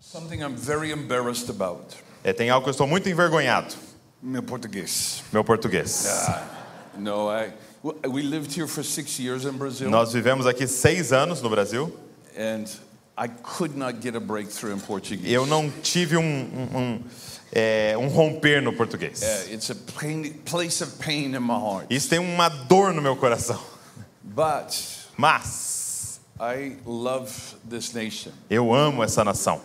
Something I'm very embarrassed about. É, tem algo que eu estou muito envergonhado. Meu português. Meu português. No, I. We lived here for six years in Brazil, Nós vivemos aqui seis anos no Brasil. and I could not get a breakthrough in Portuguese. Eu não tive um, um, um, é, um romper no português. Uh, it's a pain, place of pain in my heart. Isso tem uma dor no meu coração. But Mas I love this nation, eu amo essa nação.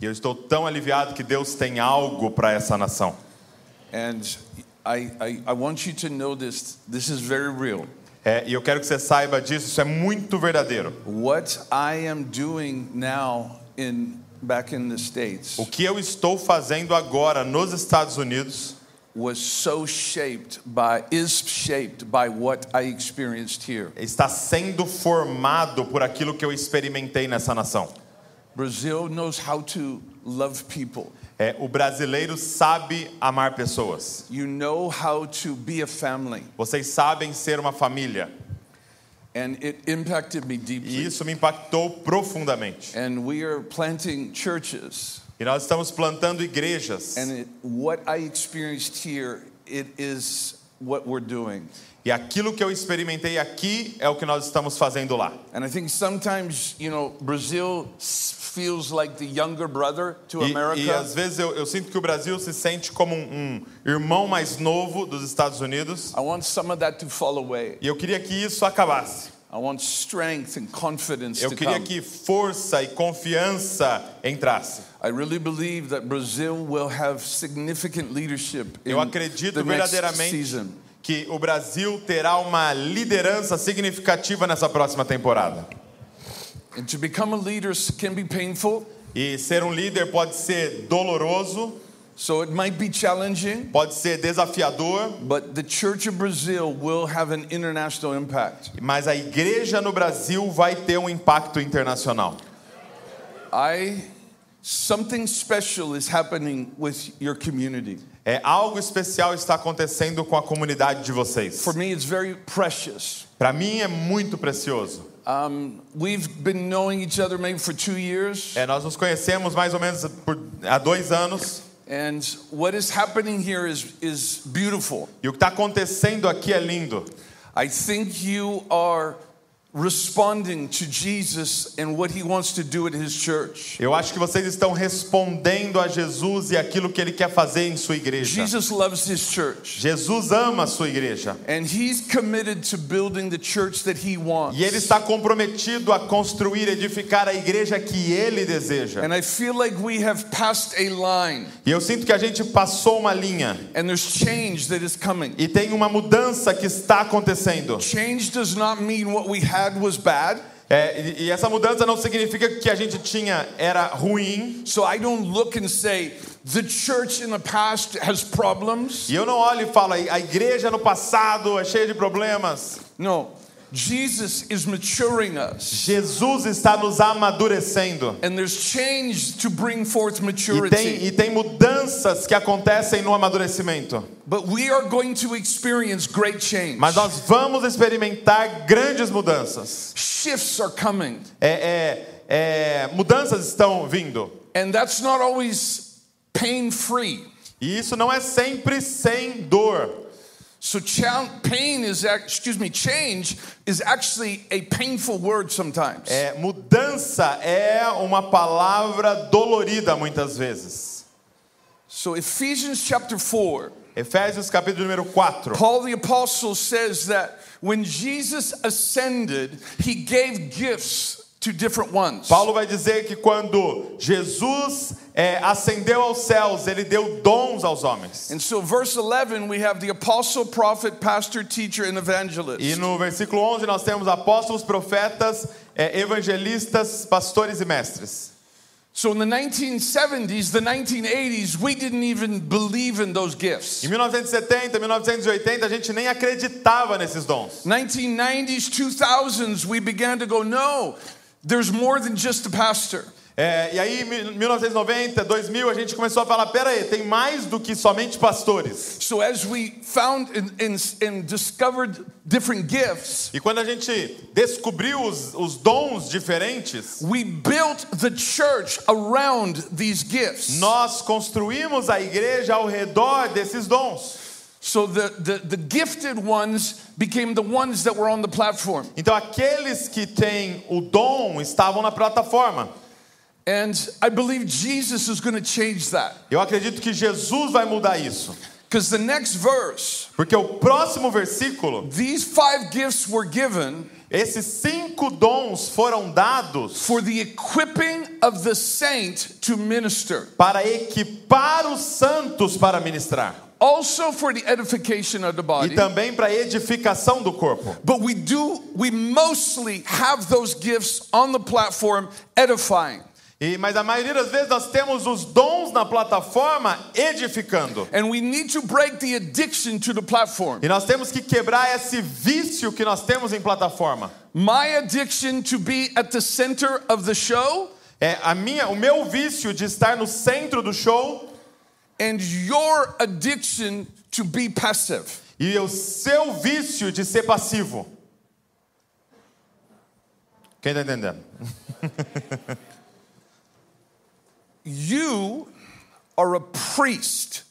E eu estou tão aliviado que Deus tem algo para essa nação. And I, I, I want you to know this. This is very real. É, e eu quero que você saiba disso, isso é muito verdadeiro. What I am doing now in back in the States O que eu estou fazendo agora nos Estados Unidos was so shaped by is shaped by what I experienced here. está sendo formado por aquilo que eu experimentei nessa nação. Brazil knows how to love people. É, o brasileiro sabe amar pessoas. You know how to be a family. Vocês sabem ser uma família. And it impacted me E deeply. isso me impactou profundamente. And we are planting churches. E nós estamos plantando igrejas. And it, what I experienced here, it is what we're doing. E aquilo que eu experimentei aqui é o que nós estamos fazendo lá. And I think sometimes, you know, Brazil feels like the younger brother to E, America. e às vezes eu, eu sinto que o Brasil se sente como um, um irmão mais novo dos Estados Unidos. I want some of that to fall away. E eu queria que isso acabasse. I want strength and confidence Eu to queria come. que força e confiança entrasse. I really believe that Brazil will have significant leadership in Eu acredito verdadeiramente que o Brasil terá uma liderança significativa nessa próxima temporada. And to become a leader can be painful, E ser um líder pode ser doloroso, so it might be challenging, pode ser desafiador, but the Church of Brazil will have an international impact. mas a igreja no Brasil vai ter um impacto internacional. I something special is happening with your community. É algo especial está acontecendo com a comunidade de vocês. For me, it's very precious. Para mim é muito precioso. Um, we've been knowing each other maybe for two years, É, nós nos conhecemos mais ou menos por, há dois anos and what is happening here is, is beautiful. e o que está acontecendo aqui é lindo. I think you are responding to Jesus and what he wants to do at his church. Eu acho que vocês estão respondendo a Jesus e aquilo que ele quer fazer em sua igreja. Jesus loves his church, Jesus ama a sua igreja and he's committed to building the church that he wants. e ele está comprometido a construir, edificar a igreja que ele deseja. And I feel like we have passed a line, E eu sinto que a gente passou uma linha and there's change that is coming. e tem uma mudança que está acontecendo. Change does not mean what we had was bad. É, e, e essa mudança não significa que a gente tinha era ruim. So I don't look and say, the church in the past has problems. E eu não olho e falo, a igreja no passado é cheia de problemas. No, Jesus is maturing us. Jesus está nos amadurecendo. And there's change to bring forth E tem, maturity. e tem mudanças que acontecem no amadurecimento. But we are going to experience great change. Mas nós vamos experimentar grandes mudanças. Shifts are coming. É, é, é, mudanças estão vindo. And that's not always pain free. E isso não é sempre sem dor. So pain is, excuse me, change is actually a painful word sometimes. É, mudança é uma palavra dolorida muitas vezes. So Ephesians chapter 4, Efésios capítulo número 4. Paul the apostle says that when Jesus ascended, he gave gifts to different ones. Paulo vai dizer que quando Jesus é, ascendeu aos céus, ele deu dons aos homens. And so verse 11 we have the apostle, prophet, pastor, teacher and evangelist. E no versículo 11 nós temos apóstolos, profetas, é, evangelistas, pastores e mestres. So in the 1970s, the 1980s, we didn't even believe in those gifts. Em 1970, 1980, a gente nem acreditava nesses dons. 1990s, 2000s, we began to go, no, there's more than just a pastor. É, e aí, em 1990, 2000, a gente começou a falar: pera aí, tem mais do que somente pastores. So as we found and, and, and discovered different gifts, E quando a gente descobriu os, os dons diferentes, we built the church around these gifts. nós construímos a igreja ao redor desses dons. So the, the, the gifted ones became the ones that were on the platform. Então, aqueles que têm o dom estavam na plataforma. And I believe Jesus is going to change that. Eu acredito que Jesus vai mudar isso. Because the next verse, Porque o próximo versículo, these five gifts were given esses cinco dons foram dados for the equipping of the saint to minister, para equipar os santos para ministrar. Also for the edification of the E body. também para a edificação do corpo. But we do, we mostly have those gifts on the platform edifying. E, mas a maioria das vezes nós temos os dons na plataforma edificando. And we need to break the addiction to the platform. E nós temos que quebrar esse vício que nós temos em plataforma. My addiction to be at the center of the show É a minha, o meu vício de estar no centro do show and your addiction to be passive. e o seu vício de ser passivo. Quem está entendendo? You are a priest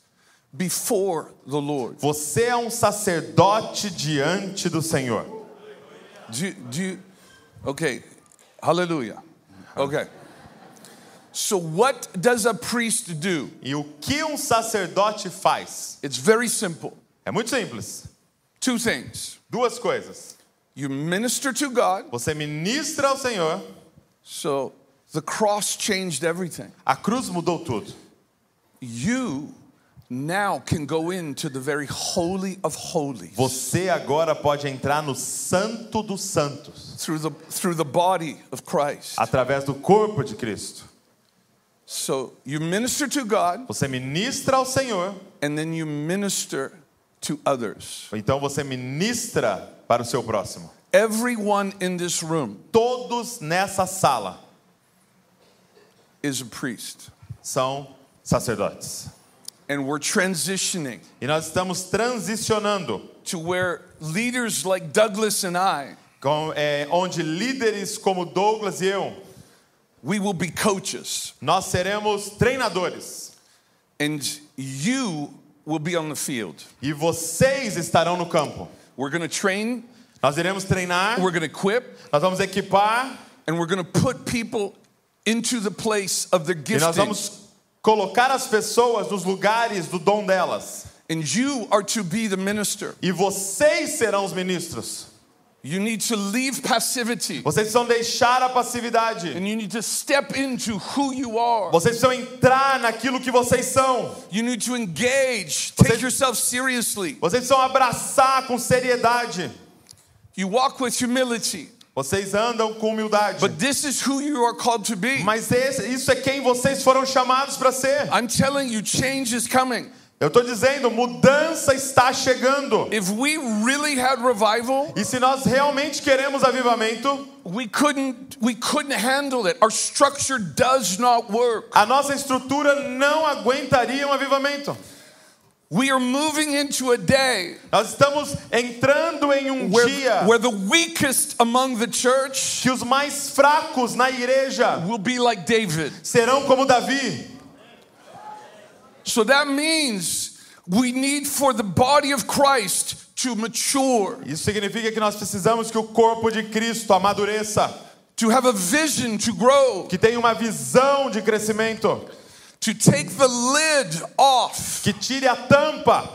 before the Lord. Você é um sacerdote diante do Senhor. Do, do okay, hallelujah. Okay. So, what does a priest do? E o que um sacerdote faz? It's very simple. É muito simples. Two things. Duas coisas. You minister to God, Você ministra ao Senhor, so the cross changed everything. a cruz mudou tudo. You now can go into the very holy of holies Você agora pode entrar no Santo dos Santos through the, through the body of Christ. através do corpo de Cristo. So, you minister to God, Você ministra ao Senhor, and then you minister to others. então você ministra para o seu próximo. Everyone in this room Todos nessa sala is a priest. são sacerdotes. And we're transitioning E nós estamos transicionando, to where leaders like Douglas and I, com, é, onde líderes como Douglas e eu, we will be coaches, nós seremos treinadores. and you will be on the field. E vocês estarão no campo. We're going to train, Nós iremos treinar, we're going to equip, nós vamos equipar and we're going to put people into the place of their e nós gifting. vamos colocar as pessoas nos lugares do dom delas. And you are to be the minister. E vocês serão os ministros. You need to leave passivity Vocês precisam deixar a passividade. and you need to step into who you are. Vocês precisam entrar naquilo que vocês são. You need to engage, take Vocês- yourself seriously. Vocês precisam abraçar com seriedade. You walk with humility. Vocês andam com humildade. But this is who you are called to be. Mas esse- isso é quem vocês foram chamados para ser. I'm telling you, change is coming. Eu estou dizendo, mudança está chegando. If we really had revival, E se nós realmente queremos avivamento, we couldn't we couldn't handle it. Our structure does not work. a nossa estrutura não aguentaria um avivamento. We are moving into a day Nós estamos entrando em um where, dia where the weakest among the church que os mais fracos na igreja will be like David. serão como Davi. So that means we need for the body of Christ to mature, Isso significa que nós precisamos que o corpo de Cristo amadureça, to have a vision to grow, que tenha uma visão de crescimento, to take the lid off que tire a tampa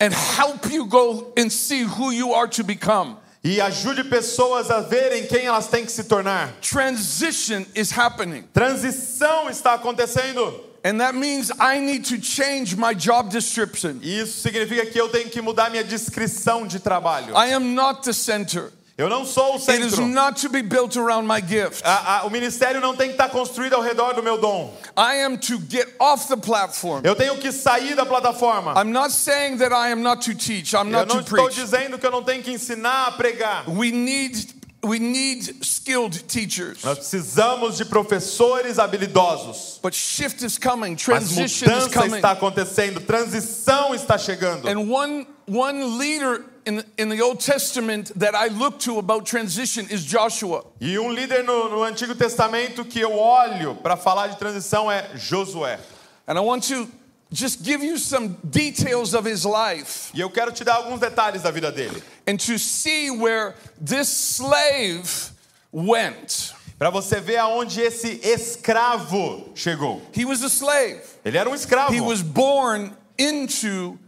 and help you go and see who you are to become. e ajude pessoas a verem quem elas têm que se tornar. Transition is happening. Transição está acontecendo. And that means I need to change my job description. Isso significa que eu tenho que mudar minha descrição de trabalho. I am not the center. Eu não sou o It is centro. not to be built around my gift. A- a- o ministério não tem que estar construído ao redor do meu dom. I am to get off the platform. Eu tenho que sair da plataforma. I'm not saying that I am not to teach, I'm Eu not não to estou preach. dizendo que eu não tenho que ensinar a pregar. We need we need skilled teachers. Nós precisamos de professores habilidosos. But shift is coming, Mas transition is mudança coming. está acontecendo, transição está chegando. And one, one leader in, in the Old Testament that I look to about transition is Joshua. E um líder no, no Antigo Testamento que eu olho para falar de transição é Josué. And I want to just give you some details of his life E eu quero te dar alguns detalhes da vida dele, and to see where this slave went. para você ver aonde esse escravo chegou. He was a slave. Ele era um escravo. He was born into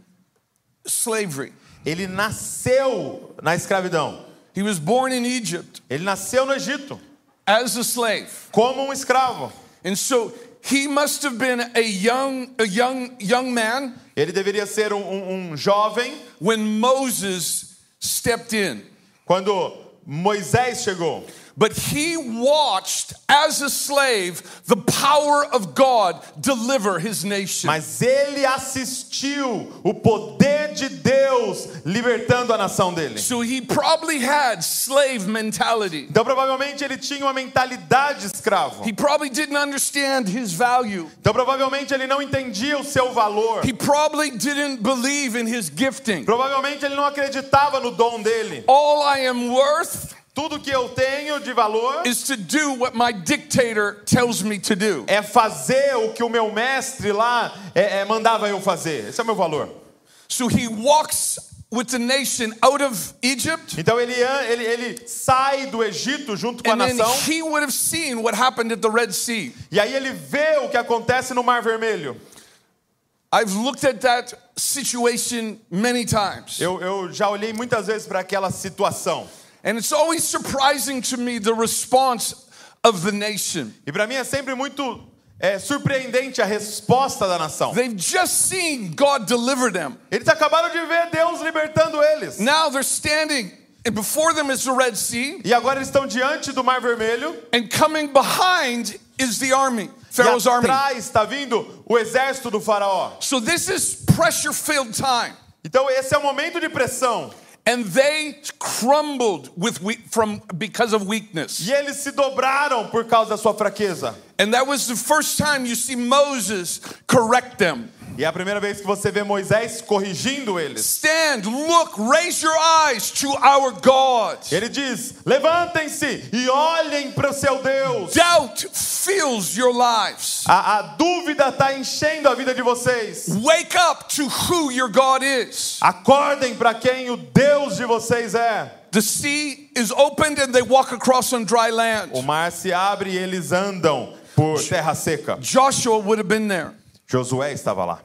slavery. Ele nasceu na escravidão. He was born in Egypt Ele nasceu no Egito as a slave. como um escravo. And so he must have been a young, a young, young man Ele deveria ser um, um- um jovem when Moses stepped in. quando Moisés chegou. But he watched as a slave the power of God deliver his nation. Mas ele assistiu o poder de Deus libertando a nação dele. So he probably had slave mentality. Então provavelmente ele tinha uma mentalidade de escravo. He probably didn't understand his value. Então provavelmente ele não entendia o seu valor. He probably didn't believe in his gifting. Provavelmente ele não acreditava no dom dele. All I am worth Tudo que eu tenho de valor is to do what my dictator tells me to do. é fazer o que o meu mestre lá é, é, mandava eu fazer. Esse é o meu valor. So he walks with the nation out of Egypt, Então ele, ele, ele sai do Egito junto com a and nação. he would have seen what happened at the Red Sea. E aí ele vê o que acontece no Mar Vermelho. I've looked at that situation many times. Eu, eu já olhei muitas vezes para aquela situação. And it's always surprising to me the response of the nation. E para mim é sempre muito é, surpreendente a resposta da nação. They've just seen God deliver them. Eles acabaram de ver Deus libertando eles. Now they're standing, and before them is the Red Sea, E agora eles estão diante do Mar Vermelho. and coming behind is the army, E Pharaoh's army. atrás está vindo o exército do faraó. So this is pressure filled time. Então esse é o momento de pressão. And they crumbled with we- from because of weakness. E eles se dobraram por causa da sua fraqueza. And that was the first time you see Moses correct them. E é a primeira vez que você vê Moisés corrigindo eles. Stand, look, raise your eyes to our God. Ele diz: levantem-se e olhem para o seu Deus. Doubt fills your lives. A, a dúvida está enchendo a vida de vocês. Wake up to who your God is. Acordem para quem o Deus de vocês é. The sea is opened and they walk across on dry O land. mar se abre e eles andam por terra seca. Joshua would have been there. Josué estava lá.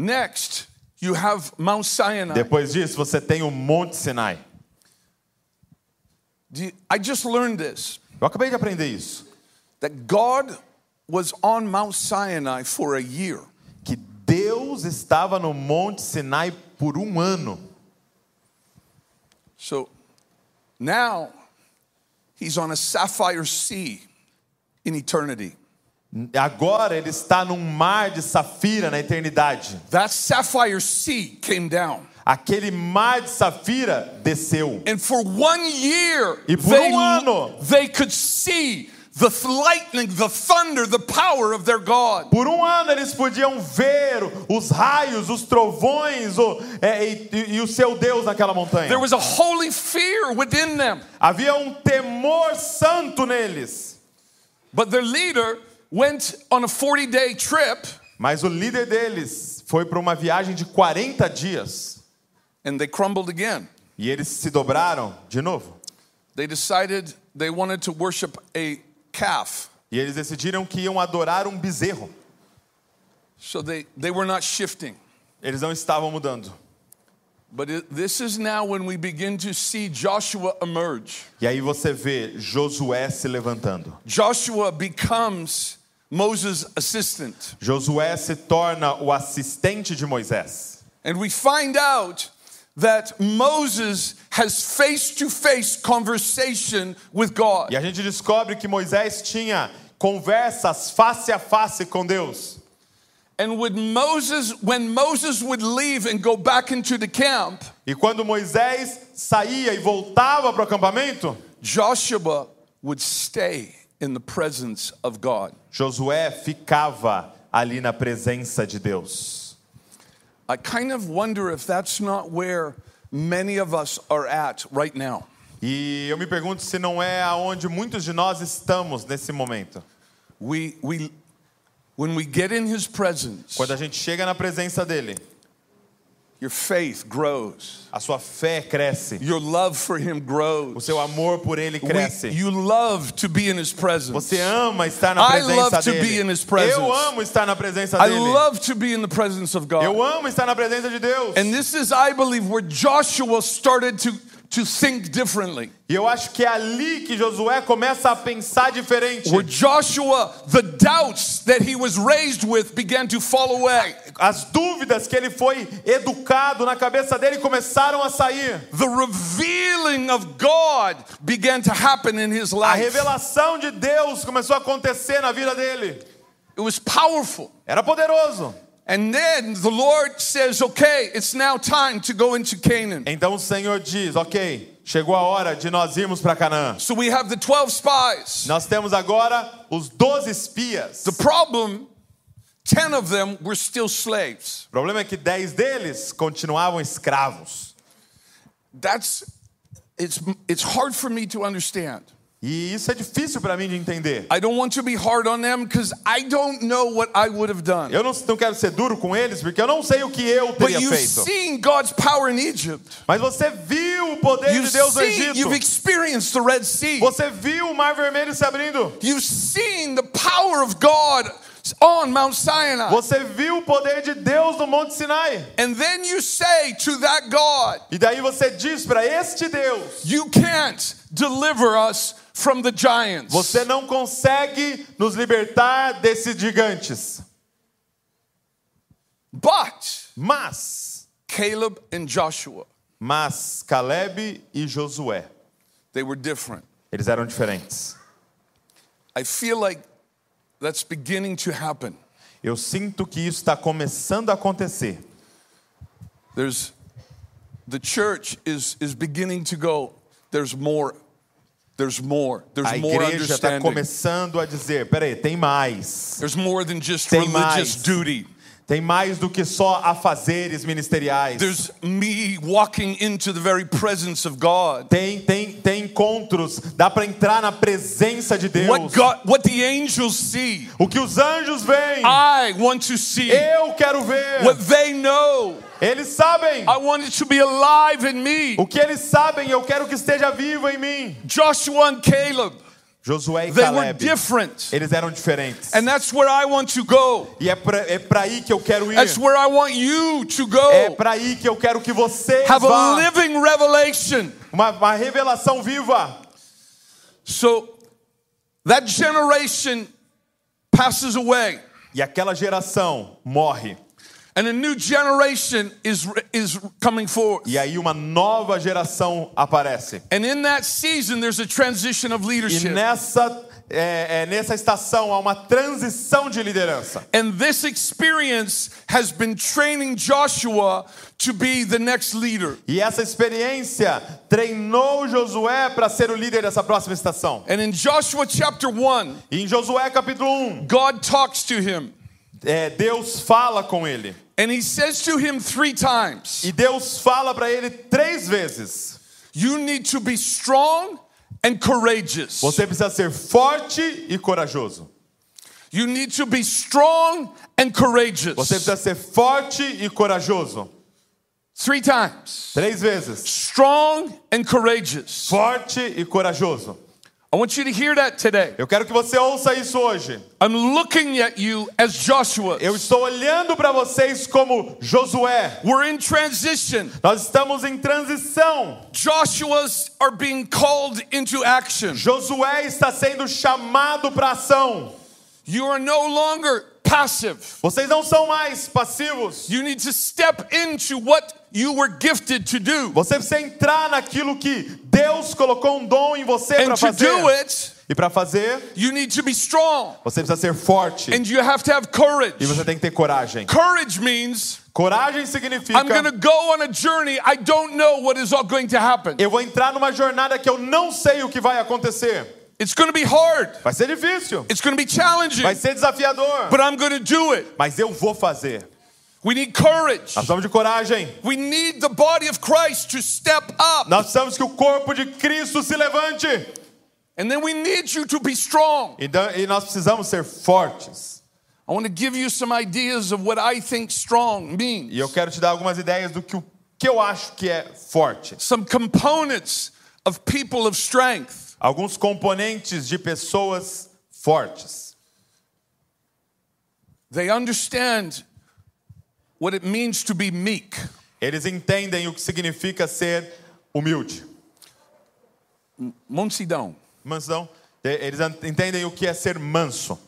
Next, you have Mount Sinai. Depois disso, você tem o Monte Sinai. I just learned this Eu acabei de aprender isso. that God was on Mount Sinai for a year. Que Deus estava no Monte Sinai por um ano. So now he's on a sapphire sea in eternity. Agora ele está num mar de safira na eternidade. That sapphire sea came down. Aquele mar de safira desceu. And for one year, E por they, um ano. they could see the th- lightning, the thunder, the power of their God. Por um ano eles podiam ver os raios, os trovões o- é, e, e o seu Deus naquela montanha. There was a holy fear within them. Havia um temor santo neles. But their leader went on a 40 day trip Mas o líder deles foi para uma viagem de 40 dias. and they crumbled again. E eles se dobraram de novo. They decided they wanted to worship a calf. E eles decidiram que iam adorar um bezerro. So they, they were not shifting. Eles não estavam mudando. But it, this is now when we begin to see Joshua emerge. E aí você vê Josué se levantando. Joshua becomes Moses' assistant. Josué se torna o assistente de Moisés. And we find out that Moses has face to face conversation with God. E a gente descobre que Moisés tinha conversas face a face com Deus. And when Moses, when Moses would leave and go back into the camp, E quando Moisés saía e voltava para o acampamento, Joshua would stay in the presence of God. Josué ficava ali na presença de Deus. I kind of wonder if that's not where many of us are at right now. E eu me pergunto se não é aonde muitos de nós estamos nesse momento. We, we, when we get in His presence, Quando a gente chega na presença dele, your faith grows, a sua fé cresce, your love for Him grows. o seu amor por ele We- cresce. you love to be in His presence. Você ama estar na presença I love to be in his presence. Eu amo estar na presença I dele. love to be in the presence of God. Eu amo estar na presença de Deus. And this is, I believe, where Joshua started to, to think differently. E eu acho que é ali que Josué começa a pensar diferente. Where Joshua, the doubts that he was raised with began to fall away. As dúvidas que ele foi educado na cabeça dele começaram a sair. The revealing of God began to happen in his A life. revelação de Deus começou a acontecer na vida dele. It was powerful. Era poderoso. And then the Lord says, okay, it's now time to go into Canaan. Então o Senhor diz: Ok, chegou a hora de nós irmos para Canaã. So we have the 12 spies. Nós temos agora os 12 espias. The problem, 10 of them were still slaves. O problema é que 10 deles continuavam escravos. That's, it's, it's hard for me to understand. E isso é difícil para mim de entender. I don't want to be hard on them because I don't know what I would have done. Eu não, não quero ser duro com eles, porque eu não sei o que eu teria you've feito. seen God's power in Egypt. Mas você viu o poder You've de Deus no seen, you've Egito. experienced the Red Sea. Você viu o Mar Vermelho se abrindo. You've seen the power of God on Mount Sinai. Você viu o poder de Deus no Monte Sinai. And then you say to that God, E daí você diz para este Deus: You can't deliver us from the giants. Você não consegue nos libertar desses gigantes. But Mas, Caleb and Joshua, mas Caleb e Josué, they were different. eles eram diferentes. I feel like that's beginning to happen. Eu sinto que isso está começando a acontecer. There's the church is is beginning to go. There's more. There's more. There's A more igreja está understanding. começando a dizer: peraí, tem mais. There's more than just Tem religious mais. duty. Tem mais do que só afazeres ministeriais. There's me walking into the very presence of God. Tem, tem, tem encontros, dá para entrar na presença de Deus. What God, what the angels see, O que os anjos veem, I want to see. eu quero ver. What they know, Eles sabem. I want it to be alive in me. O que eles sabem, eu quero que esteja vivo em mim. Joshua and Caleb, Josué e they were Caleb, different. eles eram diferentes. And that's where I want to go. E é pra, é pra aí que eu quero ir. That's where I want you to É go. pra aí que eu quero que você Have a vá. living revelation. Uma, uma revelação viva. So that generation passes away. E aquela geração morre. And a new generation is, is coming forth. E aí uma nova geração aparece. And in that season, there's a transition of E leadership. nessa, é, é, nessa estação há uma transição de liderança. And this experience has been training Joshua to be the next leader. E essa experiência treinou Josué para ser o líder dessa próxima estação. And in Joshua chapter 1, E em Josué capítulo 1, God talks to him. é, Deus fala com ele. And he says to him three times E Deus fala para ele três vezes: You need to be strong and courageous. Você precisa ser forte e corajoso. You need to be strong and courageous. Você precisa ser forte e corajoso. Three times. Três vezes: Strong and courageous. forte e corajoso. I want you to hear that today. Eu quero que você ouça isso hoje. I'm looking at you as Joshua. Eu estou olhando para vocês como Josué. We're in transition. Nós estamos em transição. Joshua's are being called into action. Josué está sendo chamado para ação. You are no longer passive. Vocês não são mais passivos. You need to step into what you were gifted to do. Você precisa entrar naquilo que Deus colocou um dom em você para fazer. it, E para fazer, you need to be strong você precisa ser forte. and you have to have courage. E você tem que ter coragem. Courage means Coragem I'm significa going to go on a journey. I don't know what is all going to happen. eu vou entrar numa jornada que eu não sei o que vai acontecer. It's going to be hard. Vai ser difícil, It's going to be challenging, vai ser desafiador, but I'm going to do it. mas eu vou fazer. We need courage. Nós precisamos de coragem. We need the body of Christ to step up. Nós precisamos que o corpo de Cristo se levante. And then we need you to be strong. Então, e nós precisamos ser fortes. I want to give you some ideas of what I think strong means. E eu quero te dar algumas ideias do que, o que eu acho que é forte. Some components of people of strength. Alguns componentes de pessoas fortes. They understand what it means to be meek. Eles entendem o que significa ser humilde. Monsidão. Mansão. Eles entendem o que é ser manso.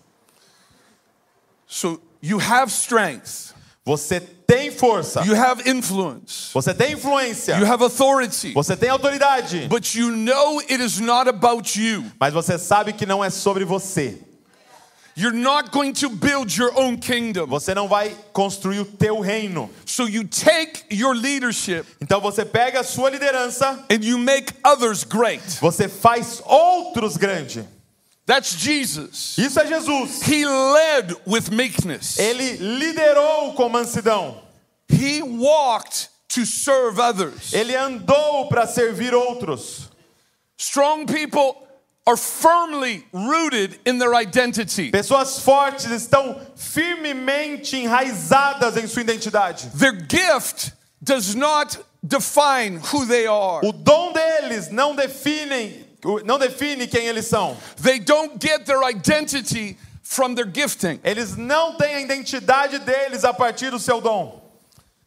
So you have strength. Você tem força. You have influence. Você tem influência. You have authority. Você tem autoridade. But you know it is not about you. Mas você sabe que não é sobre você. You're not going to build your own kingdom. Você não vai construir o teu reino. So you take your leadership Então você pega a sua liderança, and you make others great. você faz outros grandes. That's Jesus. Isso é Jesus. He led with meekness. Ele liderou com mansidão. He walked to serve others. Ele andou para servir outros. Strong people are firmly rooted in their identity. Pessoas fortes estão firmemente enraizadas em sua identidade. Their gift does not define who they are. O dom deles não define, não define quem eles são. They don't get their identity from their gifting. Eles não têm a identidade deles a partir do seu dom.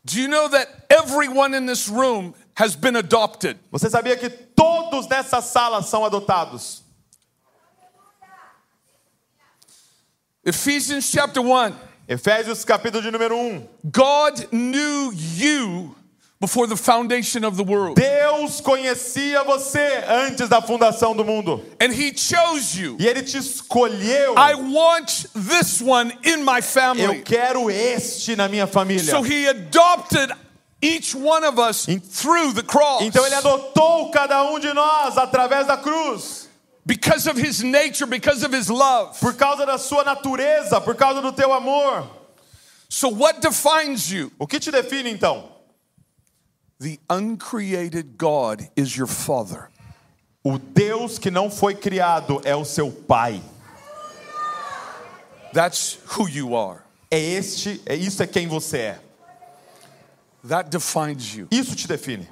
Do you know that everyone in this room has been adopted? Você sabia que todos nessa sala são adotados? Ephesians chapter 1. Efésios capítulo de número 1. God knew you before the foundation of the world, Deus conhecia você antes da fundação do mundo. and He chose you. E ele te escolheu. I want this one in my Eu family. quero este na minha família. So He adopted each one of us through the cross Então ele adotou cada um de nós através da cruz. Because of His nature, because of His love. Por causa da sua natureza, por causa do teu amor. So, what defines you? O que te define então? The uncreated God is your Father. O Deus que não foi criado é o seu pai. That's who you are. É este, é isso é quem você é. That defines you. Isso te define.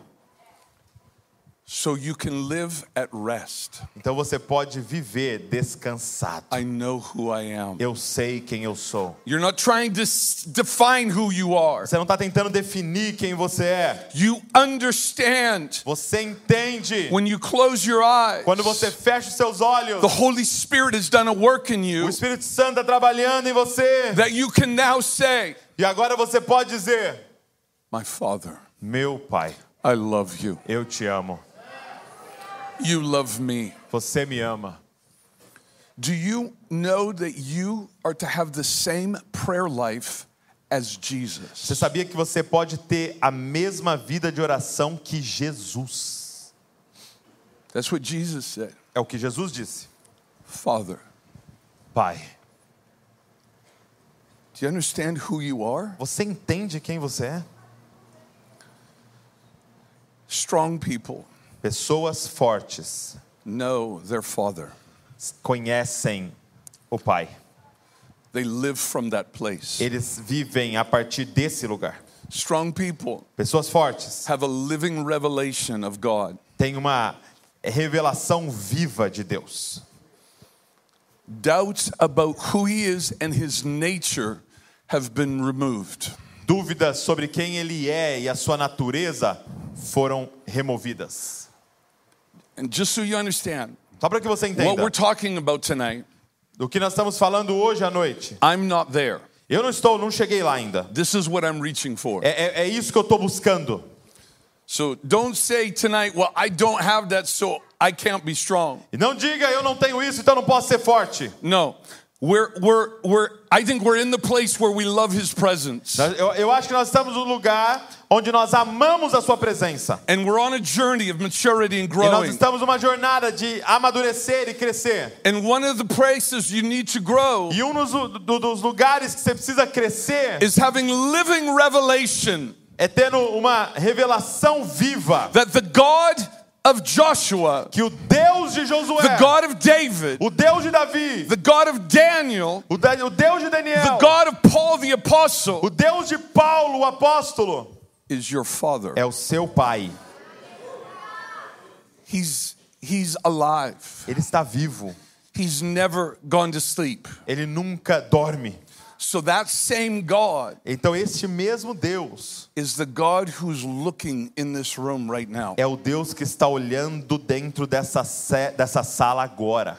So you can live at rest. Então você pode viver descansado. I know who I am. Eu sei quem eu sou. You're not trying to define who you are. Você não está tentando definir quem você é. You understand Você entende. when you close your eyes. Quando você fecha os seus olhos, The Holy Spirit has done a work in o you Espírito Santo está trabalhando em você. that you can now say, E agora você pode dizer: My Father, Meu pai, I love you. eu te amo. You love me. Você me ama. Do you know that you are to have the same prayer life as Jesus? Você sabia que você pode ter a mesma vida de oração que Jesus? That's what Jesus said. É o que Jesus disse. Father, Pai, do you understand who you are? você entende quem você é? Strong people Pessoas fortes know their Father. conhecem o Pai. They live from that place. Eles vivem a partir desse lugar. Strong people Pessoas fortes have a living revelation of God. têm uma revelação viva de Deus. Doubts about who He is and His nature have been removed. Dúvidas sobre quem ele é e a sua natureza foram removidas. And just so you understand, Só para que você what we're entenda, talking about tonight, do que nós estamos falando hoje à noite. I'm not there. Eu não estou, não cheguei lá ainda. This is what I'm reaching for. É, é- é isso que eu estou buscando. So don't say tonight, well, I don't have that, so I can't be strong. E não diga, eu não tenho isso, então não posso ser forte. No. We're, we're, we're, I think we're in the place where we love his presence. Eu, eu acho que nós estamos no lugar onde nós amamos a sua presença. And we're on a journey of maturity and growing. E nós estamos numa jornada de amadurecer e crescer. And one of the places you need to grow E um dos, do- dos lugares que você precisa crescer is having living revelation é tendo uma revelação viva that the God of Joshua, que o Deus de the Josué, God of David, o Deus de Davi, the God of Daniel, o, o Deus de the Daniel, God of Paul the apostle o Deus de Paulo, o apóstolo, is your father. é o seu pai. He's he's alive. Ele está vivo. He's never gone to sleep. Ele nunca dorme. So that same God Então este mesmo Deus is the God who's looking in this room right now. é o Deus que está olhando dentro dessa, dessa sala agora.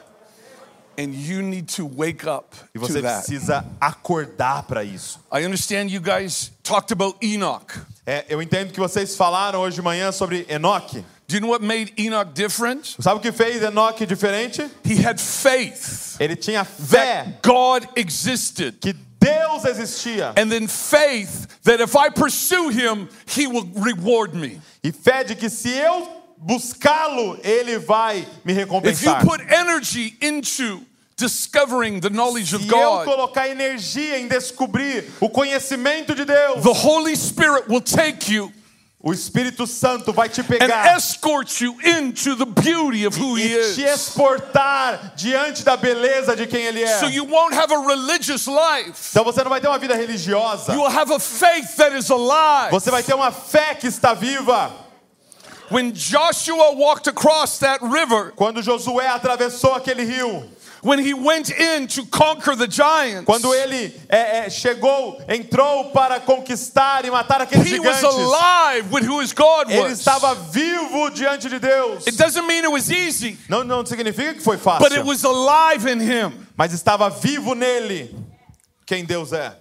And you need to wake up E to você that. precisa acordar para isso. I understand you guys talked about Enoch. É, eu entendo que vocês falaram hoje de manhã sobre Enoque. Do you know what made Enoch different? Sabe o que fez Enoque diferente? He had faith Ele tinha fé that God existed. que Deus existia And then faith that if I pursue him, he will reward me. e fé de que se eu buscá-lo, ele vai me If you recompensar. put energy into discovering the knowledge of Se eu God, colocar energia em descobrir o conhecimento de Deus, the Holy Spirit will take you o Espírito Santo vai te and pegar escort you into the beauty of who he e te exportar diante da beleza de quem ele é. So you won't have a religious life. Então você não vai ter uma vida religiosa. You will have a faith that is alive. Você vai ter uma fé que está viva. When Joshua walked across that river, Quando Josué atravessou aquele rio, when he went in to conquer the giants, quando ele é, é, chegou, entrou para conquistar e matar aqueles he was alive with who his God ele estava vivo diante de Deus. It doesn't mean it was easy, Não, não significa que foi fácil, but it was alive in him. mas estava vivo nele quem Deus é.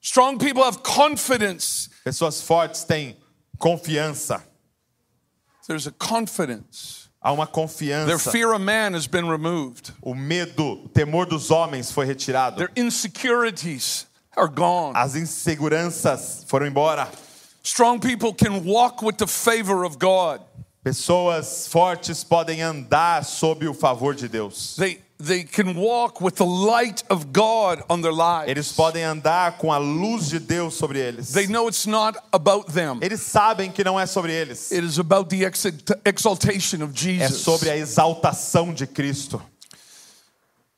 Strong people have confidence. Pessoas fortes têm confiança. There's a confidence. Há uma Their confiança. fear of man has been removed. O medo, o temor dos homens foi retirado. Their insecurities are gone. As inseguranças foram embora. Strong people can walk with the favor of God. Pessoas fortes podem andar sob o favor de Deus. They they can walk with the light of God on their lives. Eles podem andar com a luz de Deus sobre eles. They know it's not about them. Eles sabem que não é sobre eles. It is about the exalt- exaltation of Jesus. É sobre a exaltação de Cristo.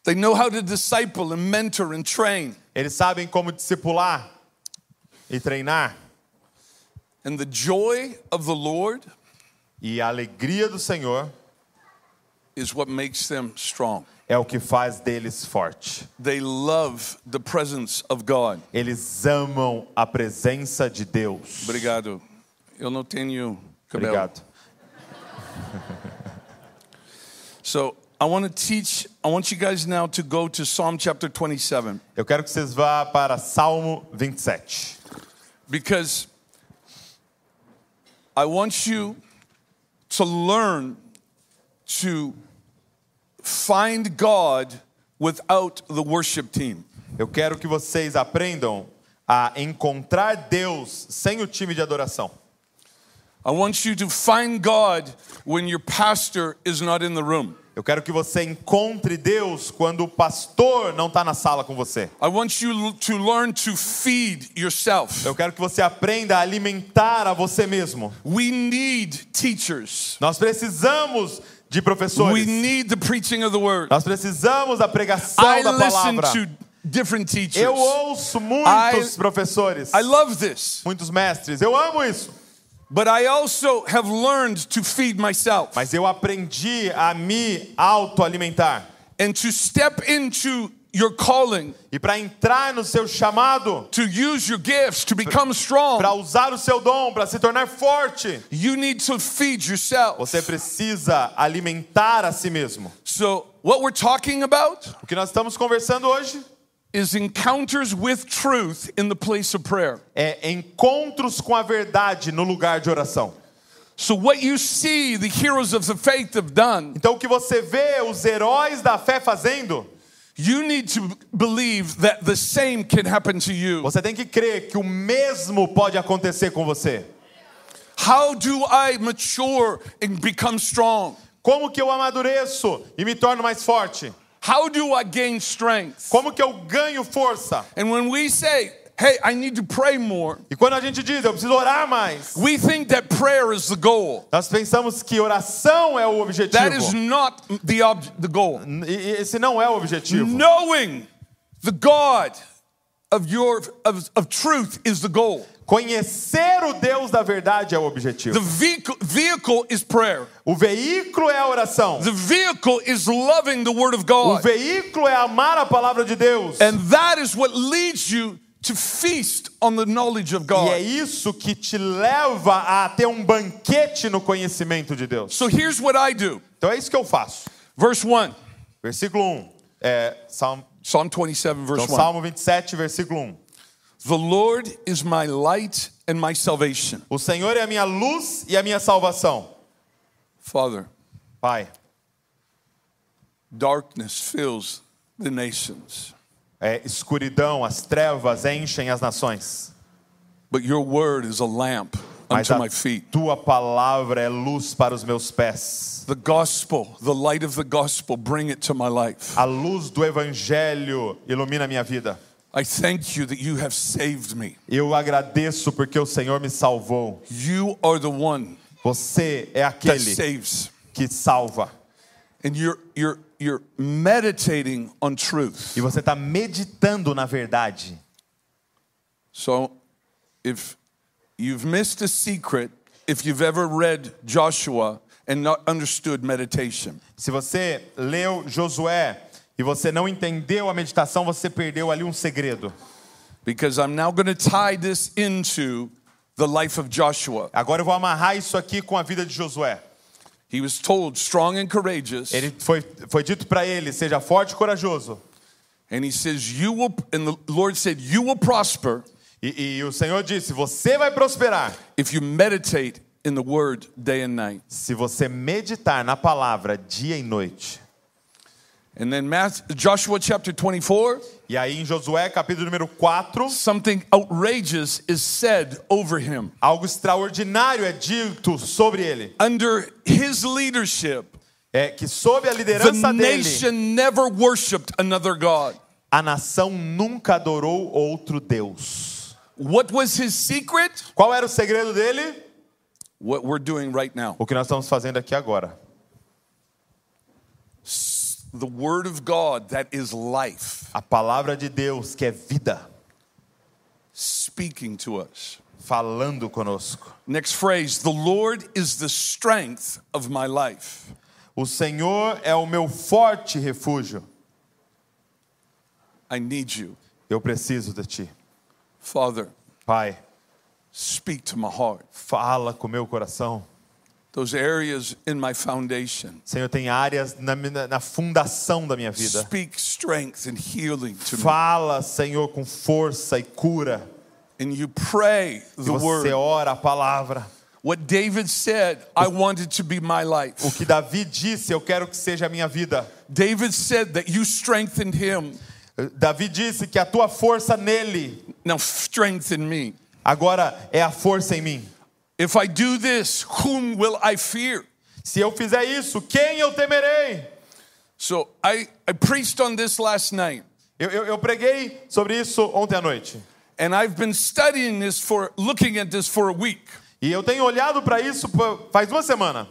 They know how to disciple and mentor and train. Eles sabem como discipular e treinar. And the joy of the Lord E a alegria do Senhor is what makes them strong. É o que faz deles forte. They love the presence of God. Eles amam a presença de Deus. Obrigado. Eu não tenho cabelo. Obrigado. So I want to teach, I want you guys now to go to Psalm chapter 27 Eu quero que vocês vá para Salmo 27. because I want you to learn to find God without the worship team. Eu quero que vocês aprendam a encontrar Deus sem o time de adoração. I want you to find God when your pastor is not in the room. Eu quero que você encontre Deus quando o pastor não está na sala com você. I want you to learn to feed yourself. Eu quero que você aprenda a alimentar a você mesmo. We need teachers. Nós precisamos de We professores. need the preaching of the word. Nós precisamos da pregação I da listen palavra. to different teachers. Eu ouço muitos I- professores, I love this. muitos mestres. Eu amo isso. But I also have learned to feed myself Mas eu aprendi a me autoalimentar. and to step into your calling, E para entrar no seu chamado, to use your gifts, to become strong. para usar o seu dom, para se tornar forte, You need to feed yourself. você precisa alimentar a si mesmo. So, what we're talking about O que nós estamos conversando hoje is encounters with truth in the place of prayer. É encontros com a verdade no lugar de oração. So, what you see the heroes of the faith have done, Então o que você vê os heróis da fé fazendo, you need to believe that the same can happen to you. você tem que crer que o mesmo pode acontecer com você. How do I mature and become strong? Como que eu amadureço e me torno mais forte? How do I gain strength? Como que eu ganho força? And when we say, hey, I need to pray more, E quando a gente diz, eu preciso orar mais, we think that prayer is the goal. nós pensamos que oração é o objetivo. That is not the, ob- the goal. E esse não é o objetivo. Knowing the God of your of, of truth is the goal. Conhecer o Deus da verdade é o objetivo. The vehicle, vehicle is prayer. O veículo é a oração. The vehicle is loving the word of God. O veículo é amar a palavra de Deus. And that is what leads you to feast on the knowledge of E é God. isso que te leva a ter um banquete no conhecimento de Deus. So here's what I do. Então é isso que eu faço. Verse 1. Versículo 1. É, Salmo, Psalm 27 verse então, 1. Salmo 27, versículo 1. The Lord is my light and my salvation. O Senhor é a minha luz e a minha salvação. Father, Pai, darkness fills the nations, é, escuridão, as trevas enchem as nações. but your word is a lamp Mas unto my feet. tua palavra é luz para os meus pés. The gospel, the light of the gospel, bring it to my life. A luz do evangelho ilumina minha vida. I thank you that you have saved me. Eu agradeço porque o Senhor me salvou. You are the one Você é aquele saves. que salva. And you're you're you're meditating on truth. E você está meditando na verdade. So if you've missed a secret, if you've ever read Joshua and not understood meditation, Se você leu Josué e você não entendeu a meditação, você perdeu ali um segredo. because I'm now going to tie this into the life of Joshua. Agora eu vou amarrar isso aqui com a vida de Josué. He was told, strong and courageous, Ele foi, foi dito para ele: seja forte e corajoso. and he says, You will, and the Lord said, You will prosper E, e o Senhor disse: Você vai prosperar if you meditate in the word day and night. se você meditar na palavra dia e noite. And then Matthew, Joshua chapter 24, E aí em Josué, capítulo número 4, something outrageous is said over him. algo extraordinário é dito sobre ele. Under his leadership, É que sob a the liderança dele, nation never worshiped another God. a nação nunca adorou outro Deus. What was his secret? Qual era o segredo dele? What we're doing right now. O que nós estamos fazendo aqui agora. The word of God that is life A palavra de Deus, que é vida, speaking to us. falando conosco. Next phrase The Lord is the strength of my life. O Senhor é o meu forte refúgio. I need you. Eu preciso de ti. Father, Pai, speak to my heart. fala com meu coração. Those areas in my foundation. Senhor, tem áreas na, minha- na fundação da minha vida. Speak strength and healing to me. Fala, Senhor, com força e cura. And you pray E the você word. ora a palavra. What David said, I wanted to be my O life. que Davi disse, eu quero que seja a minha vida. David said that you strengthened him. Davi disse que a tua força nele Now strengthen me. agora é a força em mim. If I do this, whom will I fear? Se eu fizer isso, quem eu temerei? So I, I preached on this last night. Eu, eu, eu preguei sobre isso ontem à noite. And I've been studying this for, looking at this for a week. E eu tenho olhado para isso faz uma semana.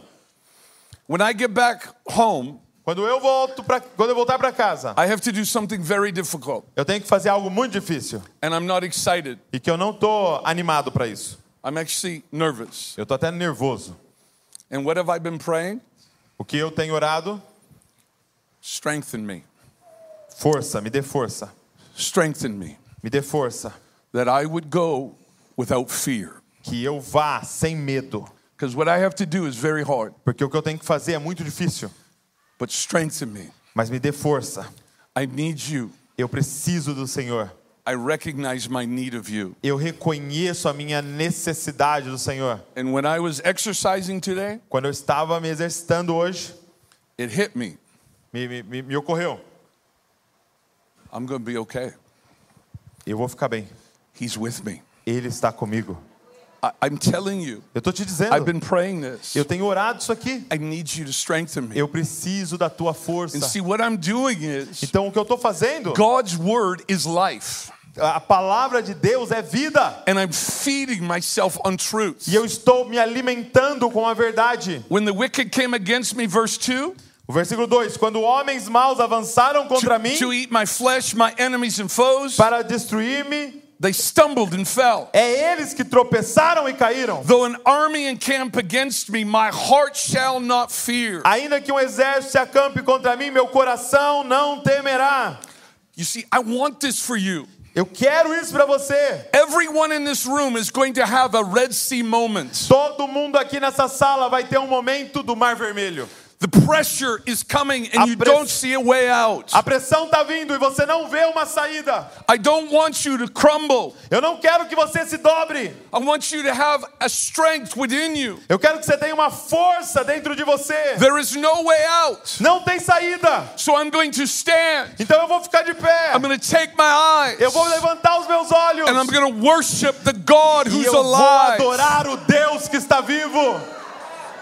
When I get back home, Quando eu volto para quando eu voltar para casa, I have to do something very difficult. eu tenho que fazer algo muito difícil And I'm not excited. e que eu não tô animado para isso. I'm actually nervous. Eu tô até nervoso. And what have I been praying? O que eu tenho orado? Strengthen me. Força, me dê força. Strengthen me. Me dê força, That I would go without fear. que eu vá sem medo, Because what I have to do is very hard. porque o que eu tenho que fazer é muito difícil. But strengthen me. Mas me dê força. I need you Eu preciso do Senhor. I recognize my need of you. Eu reconheço a minha necessidade do Senhor. And when I was exercising today, Quando eu estava me exercitando hoje, it hit me. me, me, me, ocorreu: I'm going to be okay. eu vou ficar bem. He's with me. Ele está comigo. I'm telling you, Eu estou te I've dizendo. been praying this. Eu tenho orado isso aqui. I need you to strengthen me. Eu preciso da tua força. And see, what I'm doing is Então o que eu estou fazendo? God's word is life. A palavra de Deus é vida. And I'm feeding myself on truth. E eu estou me alimentando com a verdade. When the wicked came against me, verse 2, O versículo 2: Quando homens maus avançaram contra mim to eat my flesh, my enemies and foes, para destruir-me, they stumbled and fell. é eles que tropeçaram e caíram. Though an army encamp against me, my heart shall not fear. Ainda que um exército se acampe contra mim, meu coração não temerá. You see, I want this for you. Eu quero isso para você. Everyone in this room is going to have a Red Sea moment. Todo mundo aqui nessa sala vai ter um momento do Mar Vermelho. The pressure is coming and you don't see a way out. A pressão está vindo e você não vê uma saída. I don't want you to crumble. Eu não quero que você se dobre. I want you to have a strength within you. Eu quero que você tenha uma força dentro de você. There is no way out. Não tem saída. So I'm going to stand. Então eu vou ficar de pé. I'm going to take my eyes Eu vou levantar os meus olhos. and I'm going to worship the God E who's eu vou alive adorar o Deus que está vivo.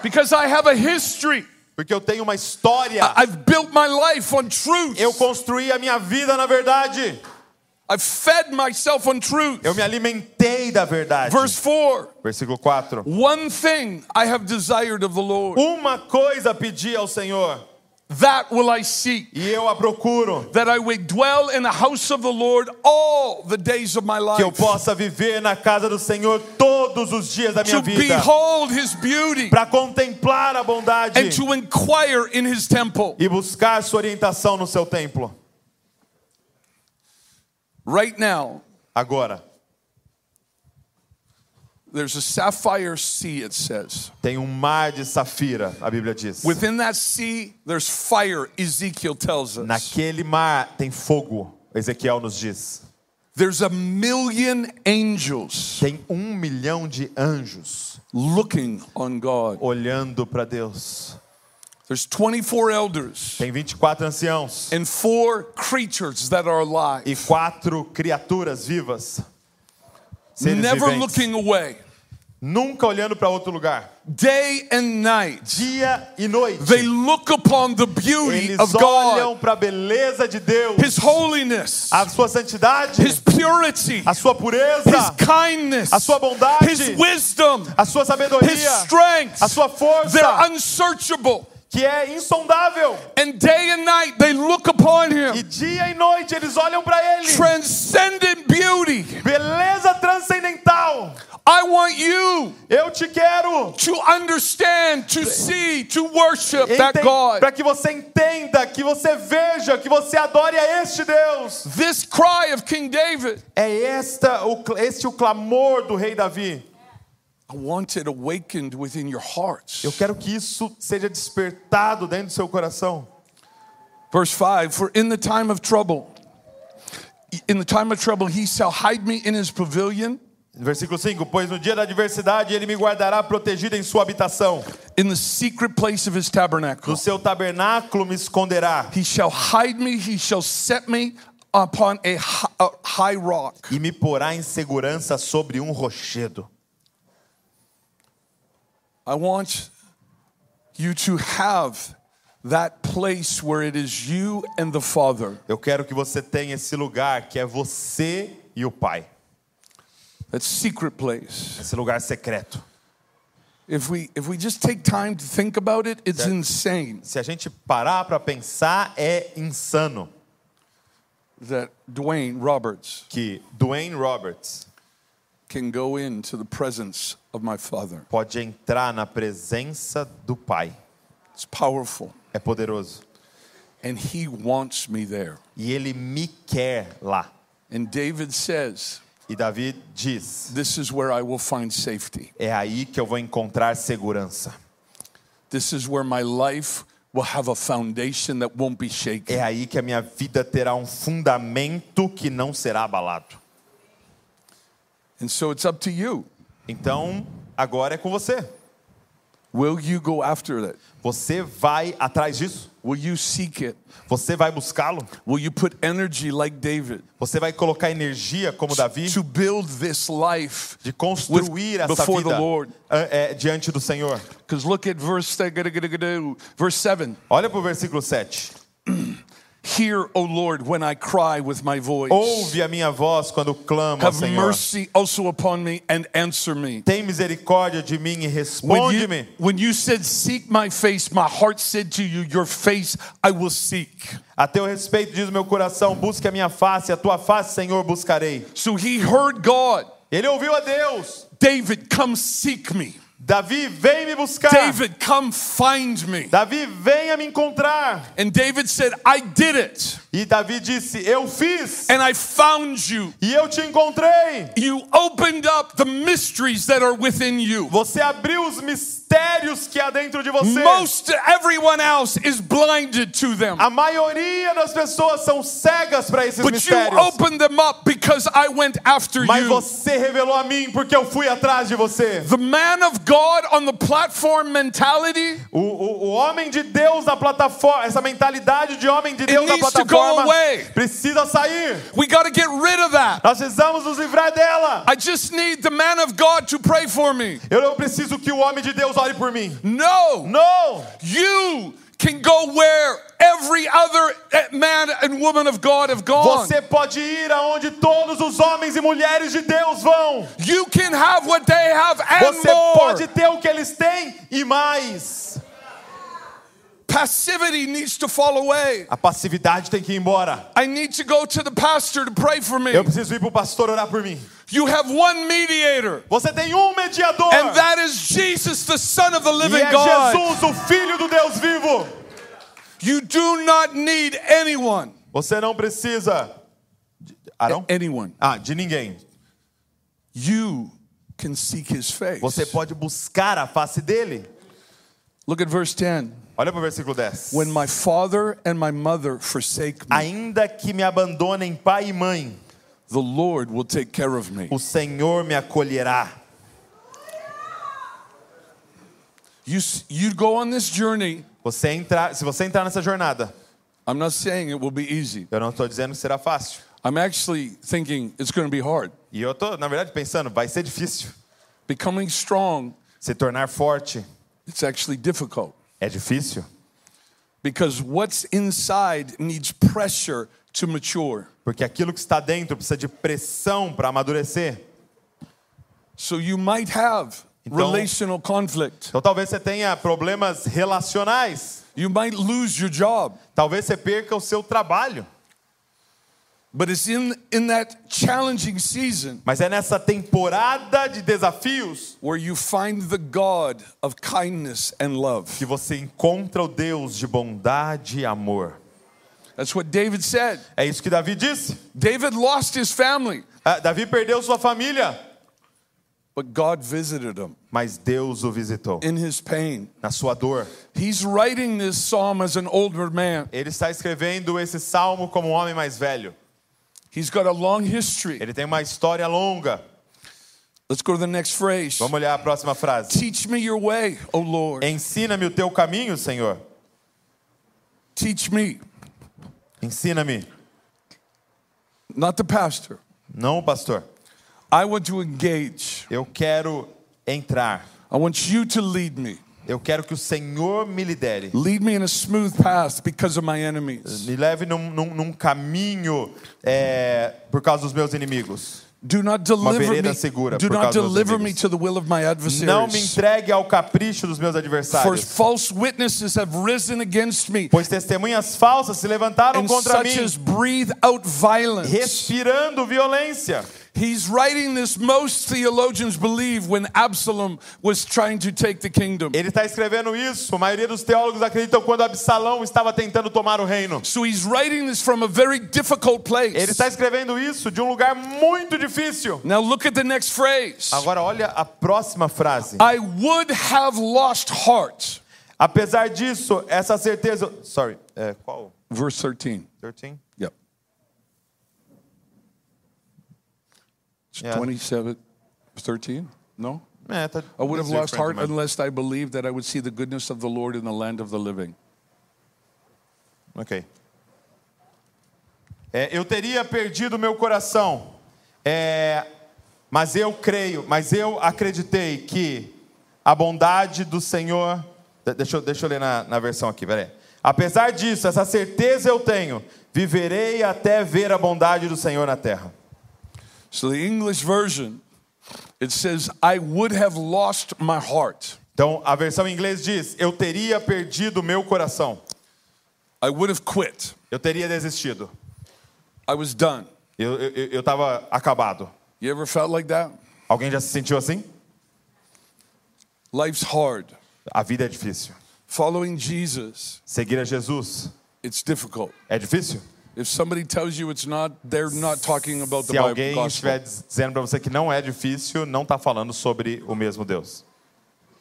because I have a history. Porque eu tenho uma história. I've built my life on truth. Eu construí a minha vida na verdade. I've fed myself on truth. Eu me alimentei da verdade. Verse 4 Versículo 4. One thing I have desired of the Lord, Uma coisa pedi ao Senhor, that will I seek. e eu a procuro, that I may dwell in the house of the Lord all the days of my que eu life, possa viver na casa do Senhor todos os dias da minha to vida, behold his beauty. Para contemplar a bondade. And to inquire in his temple. e buscar sua orientação no seu templo. Right now, Agora, there's a sapphire sea, it says. tem um mar de safira, a Bíblia diz. Within that sea, there's fire, Ezekiel tells us. Naquele mar tem fogo, Ezequiel nos diz. There's a million angels Tem um milhão de anjos looking on God. olhando para Deus. There's 24 elders Tem 24 anciãos and four creatures that are alive, e quatro criaturas vivas. Never viventes. looking away. Nunca olhando para outro lugar. Day and night, Dia e noite. they look upon the beauty Eles of God. olham para a beleza de Deus, His holiness, a sua santidade, His purity, a sua His pureza, kindness, a sua bondade, His wisdom, a sua His sabedoria, strength. a sua They're força, unsearchable. Que é insondável. And day and night they look upon E Him. dia e noite eles olham para Ele. Transcendent beauty. Beleza transcendental. I want you Eu te quero. to understand, to see, to worship that God. Para que você entenda, que você veja, que você adore a este Deus. This cry of King David, É esta, o, este o clamor do rei Davi. Eu quero que isso seja despertado dentro do seu coração. Verse 5 For in the time of trouble, in the time of trouble, he shall hide me in his pavilion. Versículo 5: Pois no dia da adversidade ele me guardará protegido em sua habitação, In the secret place of his tabernacle, no seu tabernáculo me esconderá he shall hide me, he shall set me upon a hi- a high rock. e me porá em segurança sobre um rochedo. I want you to have that place where it is you and the Father. Eu quero que você tenha esse lugar que é você e o Pai, That secret place. esse lugar secreto. If we if we just take time to think about it, it's That- insane Se a gente parar para pensar, é insano that Dwayne Roberts que Dwayne Roberts can go into the presence of my Father. pode entrar na presença do Pai. It's powerful. É poderoso. And he wants me there. E ele me quer lá. And David says, E Davi diz: This is where I will find safety. É aí que eu vou encontrar segurança. This is where my life will have a foundation that won't be shaken. é aí que a minha vida terá um fundamento que não será abalado. And so it's up to you. Então, agora é com você. Will you go after it? Você vai atrás disso? Will you seek it? Você vai buscá-lo? Will you put energy like David Você vai colocar energia como Davi to build this life? de construir essa before the vida Lord. é, é, diante do Senhor? Because look at verse verse 7. Olha para o versículo 7. Hear, O Lord, when I cry with my voice. Ouve a minha voz quando clamo Have Senhor. mercy also upon me and answer me. Tem misericórdia de mim e When responde-me. you, when you said, Seek my face, my heart said to you, Your face I will seek. A teu respeito diz o meu coração, busque a minha face, a tua face, Senhor, buscarei. So he heard God. Ele ouviu a Deus. David, come seek me. Davi, vem me buscar. David, come find me. Davi, venha me encontrar. And David said, I did it. E Davi disse: Eu fiz And I found you. e eu te encontrei. You opened up the mysteries that are within you. Você abriu os mistérios que há dentro de você. Most everyone else is blinded to them. A maioria das pessoas são cegas para esses But you mistérios. opened them up because I went after Mas you. você revelou a mim porque eu fui atrás de você. The man of God on the platform mentality, O, o, o homem de Deus na plataforma, essa mentalidade de homem de Deus na plataforma precisa sair. we got to get rid of that. Nós precisamos nos livrar dela. I just need the man of God to pray for me. Eu preciso que o homem de Deus ore por mim. No, Não! you can go where every other eh, man and woman of God have gone. Você pode ir aonde todos os homens e mulheres de Deus vão. You can have what they have and Você more. pode ter o que eles têm e mais. Passivity needs to fall away. A passividade tem que ir embora. I need to go to the pastor to pray for me. Eu preciso ir para o pastor orar por mim. You have one mediator, Você tem um mediador. and that is Jesus, the Son of the E living é God. Jesus, o Filho do Deus vivo. You do not need anyone. Você não precisa. Arão? Anyone. Ah, de ninguém. You can seek his face. Você pode buscar a face dele. Look at verse 10. Olha para o versículo 10. When my father and my mother forsake me, Ainda que me abandonem pai e mãe, the Lord will take care of me. o Senhor me acolherá. You, you go on this journey. Você entrar, se você entrar nessa jornada, I'm not saying it will be easy. eu não estou dizendo que será fácil. I'm actually thinking it's going to be hard. E eu estou, na verdade, pensando, vai ser difícil. Becoming strong, Se tornar forte it's actually difficult é difícil, because what's inside needs pressure to mature. porque aquilo que está dentro precisa de pressão para amadurecer. So you might have Então- relational conflict. Então talvez você tenha problemas relacionais, You might lose your job. talvez você perca o seu trabalho. But it's in, in that challenging season Mas é nessa temporada de desafios where you find the God of kindness and love. que você encontra o Deus de bondade e amor. That's what David said. É isso que Davi disse. David lost his family, Ah, Davi perdeu sua família, but God visited him mas Deus o visitou in his pain. na sua dor. He's writing this psalm as an older man. Ele está escrevendo esse salmo como um homem mais velho. He's got a long history. Ele tem uma história longa. Let's go to the next phrase. Vamos olhar a próxima frase. Teach me your way, O Lord. Ensina-me o teu caminho, Senhor. Teach me, Ensina-me. not the pastor. Não, pastor. I want to engage. Eu quero entrar. I want you to lead me. Eu quero que o Senhor me lidere. Lead me in a smooth path because of my enemies. Me leve num, num- num caminho é, por causa dos meus inimigos. Do not deliver me. segura Do not deliver me to the will of my Não me adversaries. entregue ao capricho dos meus For adversários. false witnesses have risen against me, Pois testemunhas falsas se levantaram and contra such mim, as breathe out violence. respirando violência. He's writing this. Most theologians believe when Absalom was trying to take the kingdom. Ele está escrevendo isso. A maioria dos teólogos acreditam quando Absalão estava tentando tomar o reino. So he's writing this from a very difficult Ele place. está escrevendo isso de um lugar muito difícil. Now look at the next phrase. Agora olha a próxima frase. I would have lost heart Apesar disso, essa certeza. Sorry, é, qual? Verse 13. 13? Yep. It's Yeah. 27, 13? No? É, tá I would have lost heart unless I believed that I would see the goodness of the Lord in the land of the living. Ok. É, eu teria perdido meu coração, é, mas eu creio, mas eu acreditei que a bondade do Senhor. de- Deixa eu, deixa eu ler na, na versão aqui, peraí. Apesar disso, essa certeza eu tenho, viverei até ver a bondade do Senhor na terra. So the English version, it says, I would have lost my heart. Então, a versão em inglês diz: Eu teria perdido meu coração, I would have quit. eu teria desistido, I was done. eu estava eu, eu tava acabado. You ever felt like that? Alguém já se sentiu assim? Life's hard. A vida é difícil. Following Jesus, Seguir a Jesus it's difficult. é difícil? If somebody tells you it's not, they're not talking about the Se Bible alguém gospel. estiver dizendo para você que não é difícil, não está falando sobre o mesmo Deus.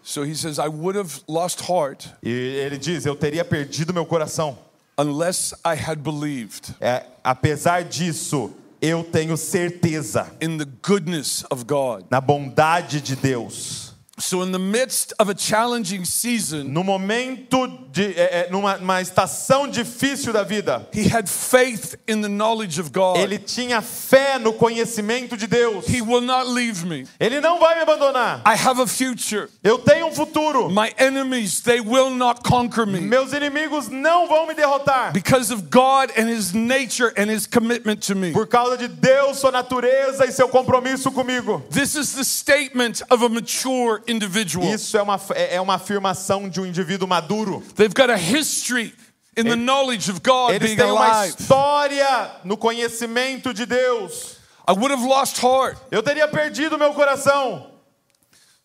So he says, I would have lost heart E ele diz: Eu teria perdido meu coração. unless I had believed É, apesar disso, eu tenho certeza in the goodness of God. na bondade de Deus. So, in the midst of a challenging season, No momento de é, é, numa, numa estação difícil da vida, he had faith in the knowledge of God. ele tinha fé no conhecimento de Deus. He will not leave me. Ele não vai me abandonar. I have a future. Eu tenho um futuro. My enemies, they will not conquer me Meus inimigos não vão me derrotar. because of God and his nature and his commitment to me. Por causa de Deus, sua natureza e seu compromisso comigo. This is the statement of a mature individual. Isso é uma, é é uma afirmação de um indivíduo maduro. They've got a history in the knowledge of God Eles being têm uma alive. história no conhecimento de Deus. I would have lost heart. Eu teria perdido meu coração.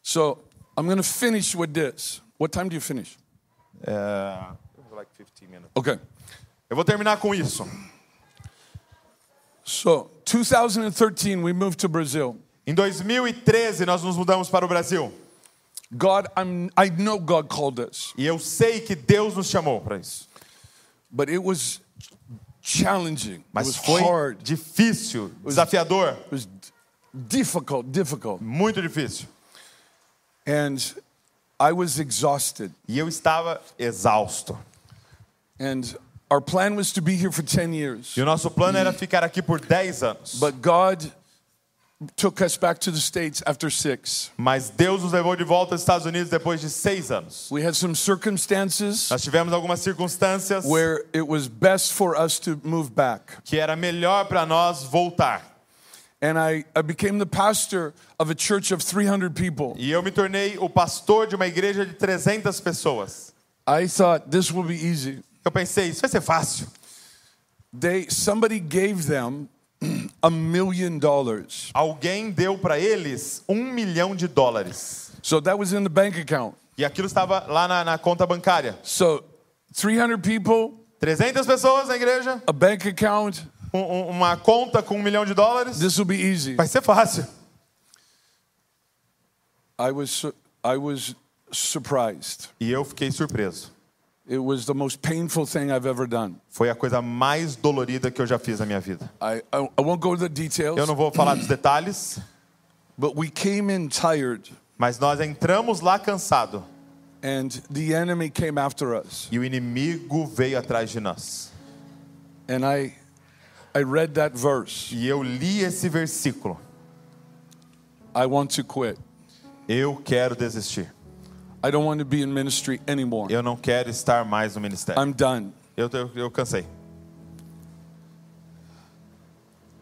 So I'm going to finish with this. What time do you finish? Okay. Eu vou terminar com isso. So 2013, we moved to Brazil. Em 2013, nós nos mudamos para o Brasil. God, I'm, I know God called us, E eu sei que Deus nos chamou para isso. but it was challenging. it Mas was foi hard. difícil, desafiador, It was difficult, difficult. muito difícil. And I was exhausted. E eu estava exausto. And our plan was to be here for 10 years. E o nosso plano era ficar aqui por 10 anos. But God took us back to the States after six. Mas Deus nos levou de volta aos Estados Unidos depois de seis anos. We had some circumstances Nós tivemos algumas circunstâncias where it was best for us to move back. que era melhor para nós voltar. And I, I became the pastor of a church of 300 people. E eu me tornei o pastor de uma igreja de 300 pessoas. I thought this will be easy. Eu pensei, isso vai ser fácil. They, somebody gave them a million dollars. Alguém deu para eles um milhão de dólares. So that was in the bank account. E aquilo estava lá na, na conta bancária. So 300 people, 300 pessoas na igreja, a bank account, um- um- uma conta com um milhão de dólares. this will be easy. Vai ser fácil. I was, I was surprised. E eu fiquei surpreso. It was the most painful thing I've ever done. Foi a coisa mais dolorida que eu já fiz na minha vida. I, I, I won't go the Eu details, não vou falar dos detalhes, but we came in tired, mas nós entramos lá cansado and the enemy came after us. e o inimigo veio atrás de nós. And I, I read that verse. E eu li esse versículo. I want to quit. Eu quero desistir. I don't want to be in ministry anymore. Eu não quero estar mais no ministério. I'm done. Eu, eu, eu cansei.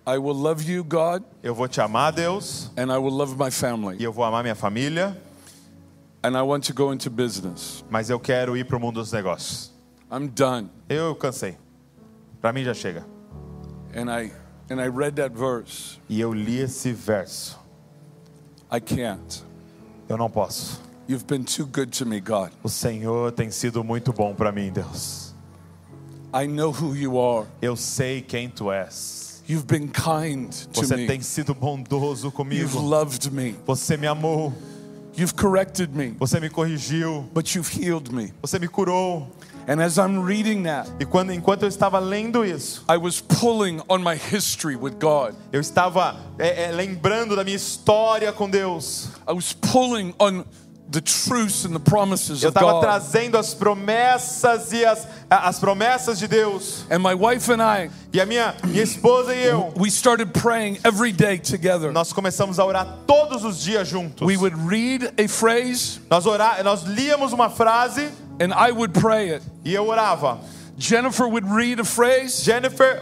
I will love you, God, Eu vou te amar, Deus, and I will love my e family. eu vou amar minha família, And I want to go into business. mas eu quero ir para o mundo dos negócios. I'm done. Eu cansei. Para mim já chega. And I, and I read that verse. E eu li esse verso. I can't. Eu não posso. You've been too good to me, God. O Senhor tem sido muito bom para mim, Deus. I know who you are. Eu sei quem tu és. You've been kind to Você me. tem sido bondoso comigo. You've loved me. Você me amou. You've corrected me, Você me corrigiu. but you've healed me. Você me curou. And as I'm reading that, E quando, enquanto eu estava lendo isso, I was pulling on my history with God. eu estava é, é, lembrando da minha história com Deus. I was pulling on the truths and the promises Eu of estava God. trazendo as promessas e as, as promessas de Deus. And my wife and I, E a minha, minha esposa e eu, we started praying every day together. nós começamos a orar todos os dias juntos. We would read a phrase Nós, orar, nós líamos uma frase and I would pray it. e eu orava. Jennifer would read a phrase Jennifer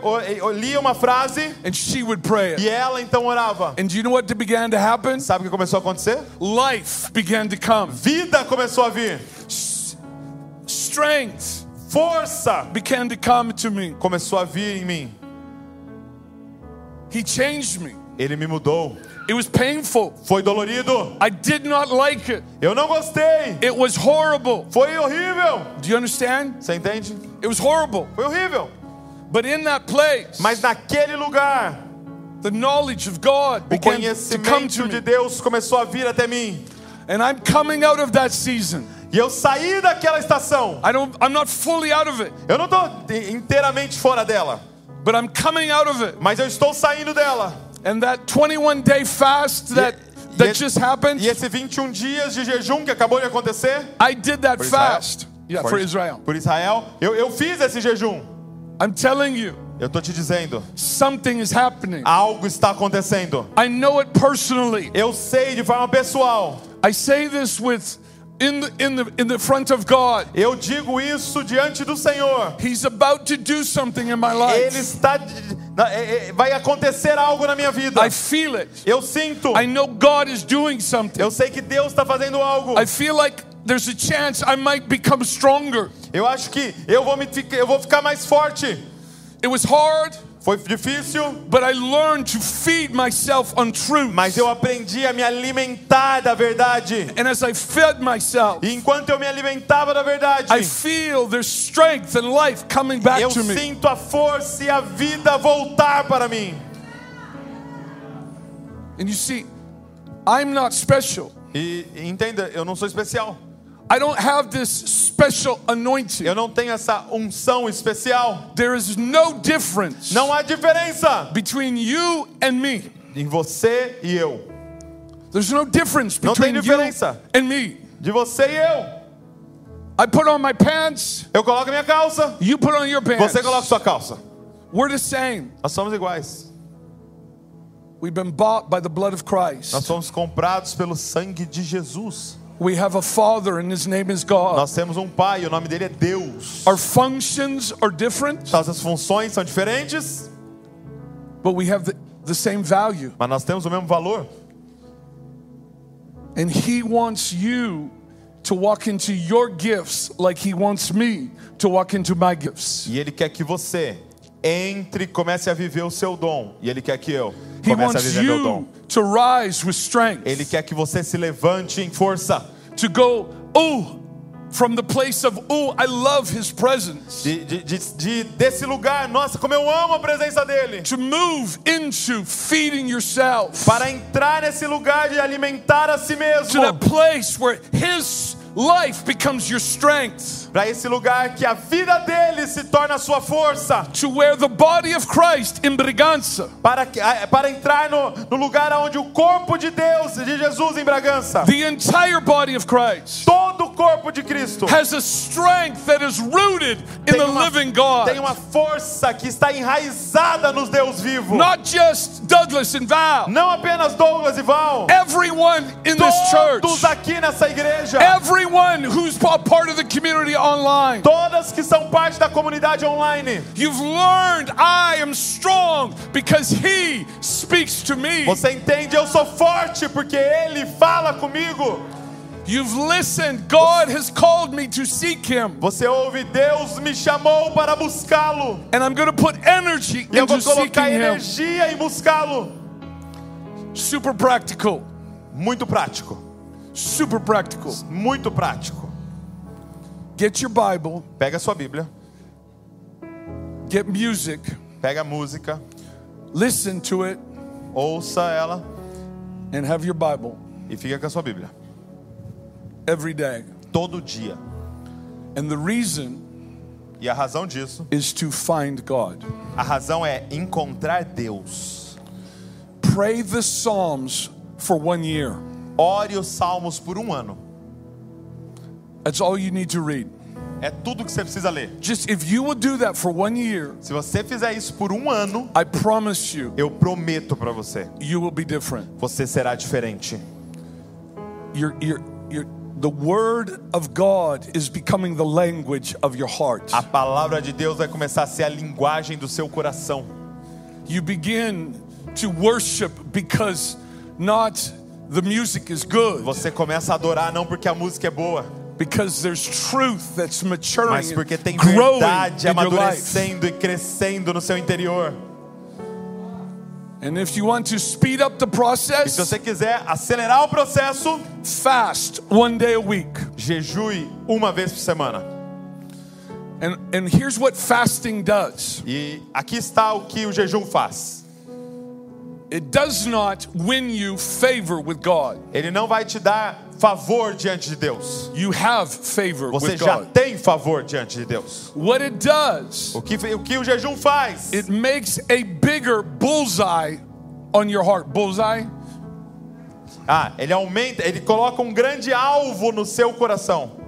lia uma frase and she would pray e it. ela então orava. And do you know what began to happen? Sabe o que começou a acontecer? Life began to come. Vida começou a vir. Strength Força began to come to me. começou a vir em mim. He changed me. Ele me mudou. It was painful. Foi dolorido. I did not like it. Eu não gostei. It was horrible. Foi horrível. Do you understand? Você entende? It was horrible. Foi horrível. But in that place, Mas naquele lugar, the knowledge of God o began to come conhecimento to de. Deus começou a vir até mim. And I'm coming out of that season. E eu saí daquela estação. I don't I'm not fully out of it, Eu não estou inteiramente fora dela, but I'm coming out of it. mas eu estou saindo dela. And that 21 day fast that E- that e- just happened, E esse 21 dias de jejum que acabou de acontecer I did that fast. Yeah, for Israel. Por Israel, eu, eu fiz esse jejum. I'm telling you, Eu tô te dizendo, something is happening. algo está acontecendo. I know it personally. Eu sei de forma pessoal. I say this with in the in the in the front of God. Eu digo isso diante do Senhor. He's about to do something in my Ele life. está. na- é- é- Vai acontecer algo na minha vida. I feel it. Eu sinto. I know God is doing something. Eu sei que Deus está fazendo algo. I feel like there's a chance I might become stronger. Eu acho que eu vou, me, eu vou ficar mais forte. It was hard, Foi difícil, but I learned to feed myself on truth. mas eu aprendi a me alimentar da verdade. And as I fed myself, E enquanto eu me alimentava da verdade, I feel there's strength and life coming back eu to me. sinto a força e a vida voltar para mim. And you see, I'm not special. E entenda, eu não sou especial. I don't have this special anointing. Eu não tenho essa unção especial. There is no difference Não há diferença between you and me. em você e eu. There's no difference Não tem between you diferença. and me. De você e eu. I put on my pants, Eu coloco minha calça, you put on your pants. você coloca sua calça. We're the same. Nós somos iguais. We've been bought by the blood of Christ. Nós somos comprados pelo sangue de Jesus. We have a Father, and His name is God. Nós temos um pai, o nome dele é Deus. Our functions are different, Nossas funções são diferentes, but we have the, the same value. mas nós temos o mesmo valor. And He wants you to walk into your gifts like He wants me to walk into my gifts. E ele quer que você entre e comece a viver o seu dom. E ele quer que eu comece a viver meu dom. you to rise with strength, Ele quer que você se levante em força. To go, oh, from the place of, oh, I love His presence, De, de, de, de- desse lugar, nossa, como eu amo a presença dele. to move into feeding yourself, Para entrar nesse lugar de alimentar a si mesmo. to that place where His life becomes your strength, Para esse lugar que a vida dele se torna sua força. to where the body of Christ in Briganza, Para, para entrar no, no lugar onde o corpo de Deus, de Jesus em Bragança, the entire body of Christ, todo o corpo de Cristo, has a strength that is rooted in the uma, living God. tem uma força que está enraizada nos Deus vivo. Not just Douglas and Val, Não apenas Douglas e Val. everyone in this church, Todos aqui nessa igreja. Everyone who's part of the community online. Todas que são parte da comunidade online. You've learned I am strong because He speaks to me. Você entende? Eu sou forte porque Ele fala comigo. You've listened. God has called me to seek Him. Você ouve, Deus me chamou para buscá-lo. And I'm going to put energy E eu vou seeking colocar Him. energia em buscá-lo. Super practical. Muito prático. Super practical. Muito prático. Get your Bible, Pega a sua Bíblia, get music, pega a música, listen to it, ouça ela and have your Bible. e fica com a sua Bíblia. every day. todo dia. And the reason E a razão disso, is to find God. a razão é encontrar Deus. Pray the Psalms for one year. Ore os salmos por um ano. That's all you need to read. É tudo que você precisa ler. Just if you will do that for one year, Se você fizer isso por um ano, I promise you, eu prometo para você, you will be different. você será diferente. Your, your, your, the Word of God is becoming the language of your heart. A palavra de Deus vai começar a ser a linguagem do seu coração. You begin to worship because not the music is good, Você começa a adorar não porque a música é boa, because there's truth that's maturing, mas porque tem verdade amadurecendo e crescendo no seu interior. And if you want to speed up the E se process, você quiser acelerar o processo, fast one day a week. jejue uma vez por semana. And, and here's what fasting does E aqui está o que o jejum faz. It does not win you favor with God. Ele não vai te dar favor diante de Deus. You have favor Você with já God. tem favor diante de Deus. What it does, O que, o que o jejum faz? it makes a bigger bullseye on your heart. Bullseye? Ah, ele aumenta, ele coloca um grande alvo no seu coração.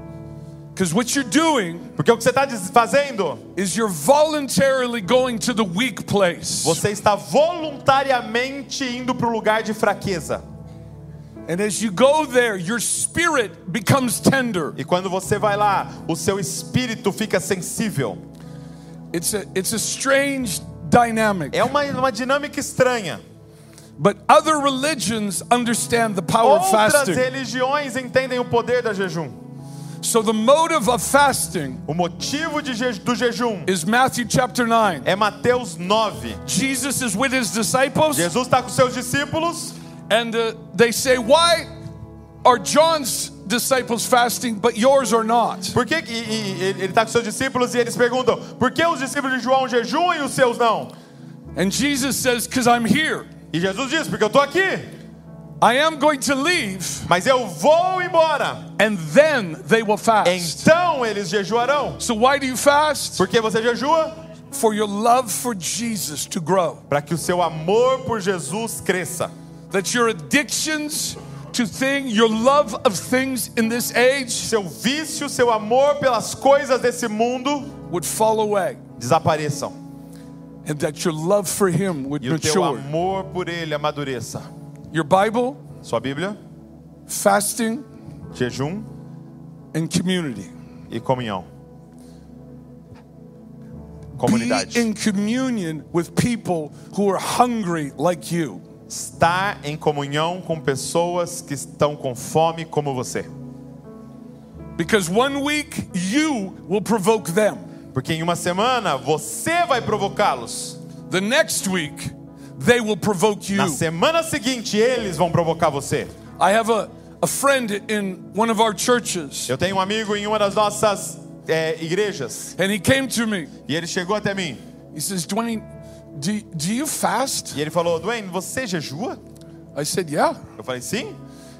Because what you're doing Porque o que você está fazendo? is you're voluntarily going to the weak place. Você está voluntariamente indo para o lugar de fraqueza. And as you go there, your spirit becomes tender. E quando você vai lá, o seu espírito fica sensível. It's a, it's a strange dynamic. É uma, uma dinâmica estranha. But other religions understand the power of Outras fasting. religiões entendem o poder da jejum. So the motive of fasting O motivo de do jejum is Matthew chapter 9. é Mateus 9. Jesus is with his disciples, Jesus está com seus discípulos and uh, they say, Why are John's disciples fasting, but yours are not? Por que, ele está com seus discípulos e eles perguntam: por que os discípulos de João jejuam e os seus não? And Jesus says, Because I'm here. E Jesus diz: porque eu estou aqui, I am going to leave, mas eu vou embora. and then they will fast. Então eles jejuarão. So, why do you fast? Por que você jejua? For your love for Jesus to grow. Para que o seu amor por Jesus cresça. That your addictions to thing, your love of things in this age Seu vício, seu amor pelas coisas desse mundo would fall away. desapareçam. And that your love for Him would E o teu mature. amor por Ele amadureça. Your Bible, Sua Bíblia, fasting, jejum and community. e comunhão. Be Comunidade. in communion with people who are hungry like you. Estar em comunhão com pessoas que estão com fome como você. Because one week you will provoke them. Porque em uma semana você vai provocá-los. The next week they will provoke you. Na semana seguinte eles vão provocar você. I have a, a friend in one of our churches, Eu tenho um amigo em uma das nossas é, igrejas and he came to me. e ele chegou até mim He says, Dwayne, do, do you fast? e ele falou: Dwayne, você jejua? I said, Yeah. Eu falei: Sim.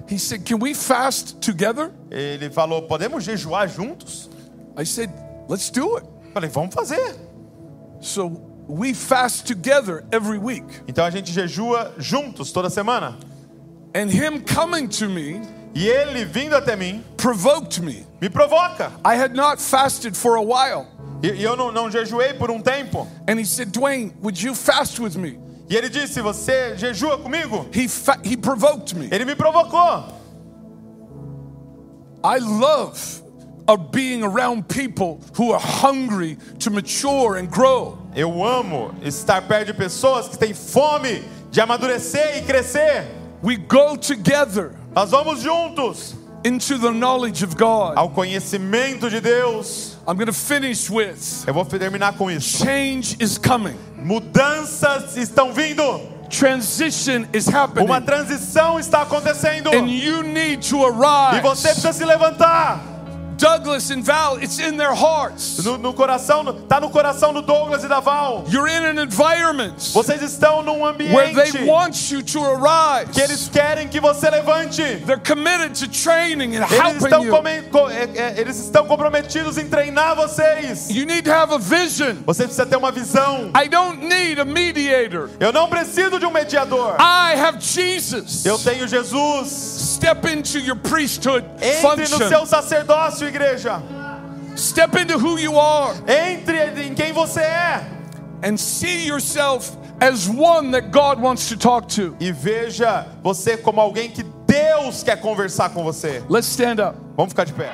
He said, Can we fast together? Ele falou: Podemos jejuar juntos? I said, Let's do it. Eu falei: Vamos fazer. So we fast together every week. Então a gente jejua juntos toda semana. And him coming to me E ele vindo até mim provoked me. me provoca. I had not fasted for a while. E, eu não, não jejuei por um tempo. And he said, Dwayne, would you fast with me? E ele disse: Você jejua comigo? He, he provoked me. Ele me provocou. I love of being around people who are hungry to mature and grow. Eu amo estar perto de pessoas que têm fome de amadurecer e crescer. We go together Nós vamos juntos into the knowledge of God. ao conhecimento de Deus. I'm going to finish with Eu vou terminar com isso. change is coming, Mudanças estão vindo. transition is happening, Uma transição está acontecendo. and you need to E arise. você precisa se levantar. Douglas and Val, it's in their hearts. No, no coração, tá no coração do Douglas e da Val. You're in an environment Vocês estão num where they ambiente want you to arise. que eles querem que você levante. They're committed to training and Eles helping estão, you. é- é- eles estão comprometidos em treinar vocês. You need to have a vision. Você precisa ter uma visão. I don't need a mediator. Eu não preciso de um mediador. I have Jesus. Eu tenho Jesus. Step into your priesthood Entre no seu sacerdócio, igreja. Step into who you are Entre em quem você é. and see yourself as one that God wants to talk to. E veja você como alguém que Deus quer conversar com você. Let's stand up. Vamos ficar de pé.